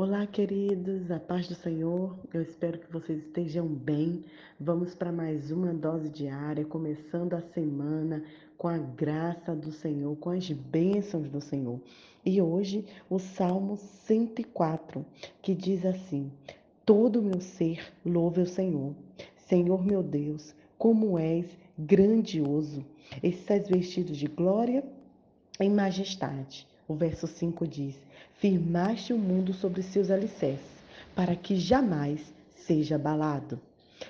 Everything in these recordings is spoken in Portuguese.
Olá, queridos, a paz do Senhor. Eu espero que vocês estejam bem. Vamos para mais uma dose diária, começando a semana com a graça do Senhor, com as bênçãos do Senhor. E hoje o Salmo 104, que diz assim: Todo meu ser louve o Senhor. Senhor meu Deus, como és grandioso. Estás vestido de glória e majestade. O verso 5 diz: Firmaste o mundo sobre seus alicerces, para que jamais seja abalado.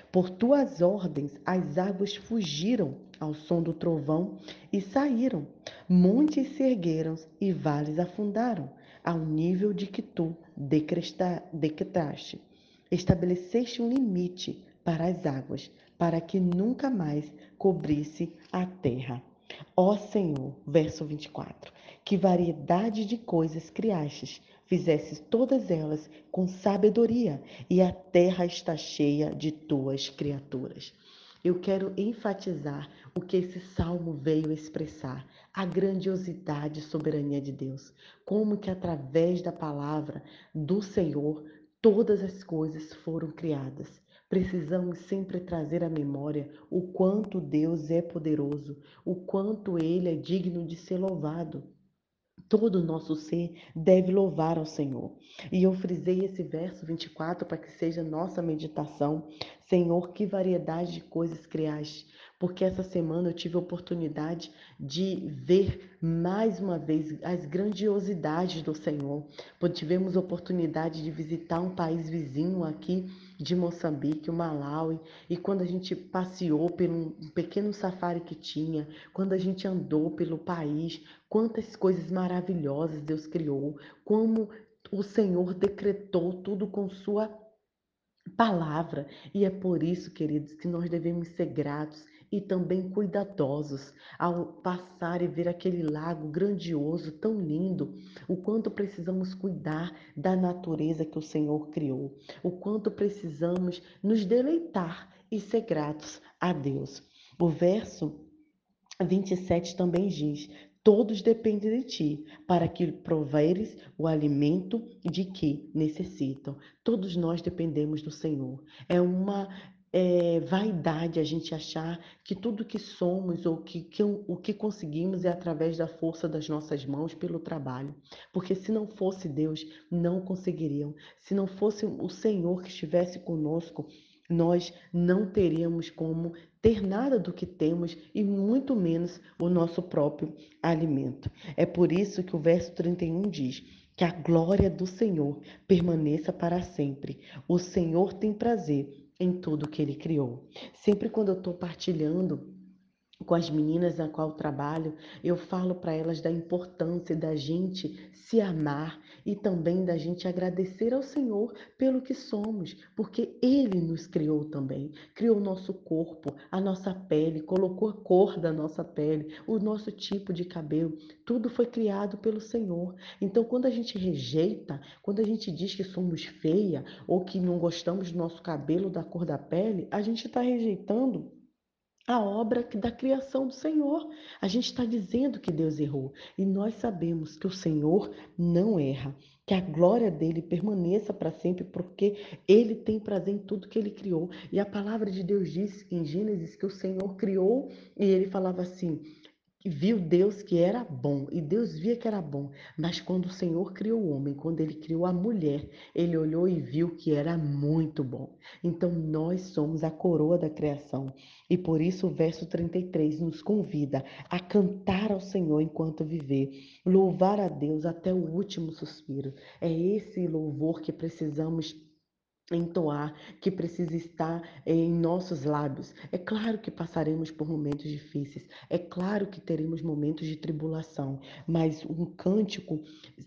Por tuas ordens as águas fugiram ao som do trovão e saíram. Montes se ergueram e vales afundaram, ao nível de que tu decretaste. Estabeleceste um limite para as águas, para que nunca mais cobrisse a terra. Ó Senhor, verso 24, que variedade de coisas criastes, fizesses todas elas com sabedoria, e a terra está cheia de tuas criaturas. Eu quero enfatizar o que esse salmo veio expressar, a grandiosidade e soberania de Deus, como que através da palavra do Senhor todas as coisas foram criadas. Precisamos sempre trazer à memória o quanto Deus é poderoso, o quanto Ele é digno de ser louvado. Todo o nosso ser deve louvar ao Senhor. E eu frisei esse verso 24 para que seja nossa meditação. Senhor, que variedade de coisas criaste. Porque essa semana eu tive a oportunidade de ver mais uma vez as grandiosidades do Senhor. Tivemos oportunidade de visitar um país vizinho aqui de Moçambique, o Malawi, e quando a gente passeou pelo um pequeno safari que tinha, quando a gente andou pelo país, quantas coisas maravilhosas Deus criou, como o Senhor decretou tudo com sua palavra. E é por isso, queridos, que nós devemos ser gratos e também cuidadosos ao passar e ver aquele lago grandioso, tão lindo, o quanto precisamos cuidar da natureza que o Senhor criou, o quanto precisamos nos deleitar e ser gratos a Deus. O verso 27 também diz: Todos dependem de ti, para que proveres o alimento de que necessitam. Todos nós dependemos do Senhor. É uma é, vaidade a gente achar que tudo que somos ou que, que, o que conseguimos é através da força das nossas mãos pelo trabalho. Porque se não fosse Deus, não conseguiriam. Se não fosse o Senhor que estivesse conosco, nós não teríamos como ter nada do que temos e muito menos o nosso próprio alimento. É por isso que o verso 31 diz: que a glória do Senhor permaneça para sempre. O Senhor tem prazer em tudo que ele criou. Sempre quando eu estou partilhando com as meninas na qual trabalho, eu falo para elas da importância da gente se amar e também da gente agradecer ao Senhor pelo que somos, porque Ele nos criou também. Criou o nosso corpo, a nossa pele, colocou a cor da nossa pele, o nosso tipo de cabelo. Tudo foi criado pelo Senhor. Então, quando a gente rejeita, quando a gente diz que somos feia ou que não gostamos do nosso cabelo, da cor da pele, a gente está rejeitando a obra da criação do Senhor. A gente está dizendo que Deus errou e nós sabemos que o Senhor não erra, que a glória dele permaneça para sempre, porque ele tem prazer em tudo que ele criou. E a palavra de Deus diz em Gênesis que o Senhor criou e ele falava assim: viu Deus que era bom, e Deus via que era bom. Mas quando o Senhor criou o homem, quando ele criou a mulher, ele olhou e viu que era muito bom. Então nós somos a coroa da criação. E por isso o verso 33 nos convida a cantar ao Senhor enquanto viver, louvar a Deus até o último suspiro. É esse louvor que precisamos entoar, que precisa estar em nossos lábios. É claro que passaremos por momentos difíceis, é claro que teremos momentos de tribulação, mas um cântico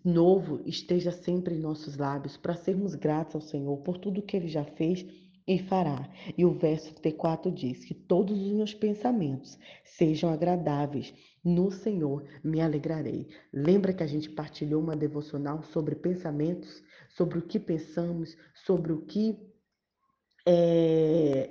novo esteja sempre em nossos lábios para sermos gratos ao Senhor por tudo que ele já fez e fará. E o verso T4 diz que todos os meus pensamentos sejam agradáveis. No Senhor me alegrarei. Lembra que a gente partilhou uma devocional sobre pensamentos? sobre o que pensamos, sobre o que é,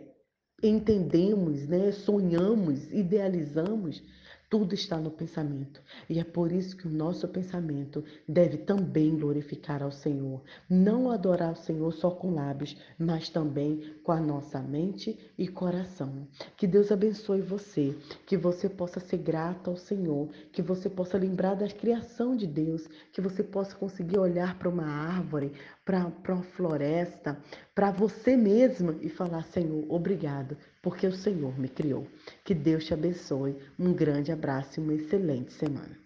entendemos, né? sonhamos, idealizamos. Tudo está no pensamento. E é por isso que o nosso pensamento deve também glorificar ao Senhor. Não adorar ao Senhor só com lábios, mas também com a nossa mente e coração. Que Deus abençoe você, que você possa ser grato ao Senhor, que você possa lembrar da criação de Deus, que você possa conseguir olhar para uma árvore, para uma floresta, para você mesma e falar: Senhor, obrigado, porque o Senhor me criou. Que Deus te abençoe. Um grande abraço e uma excelente semana.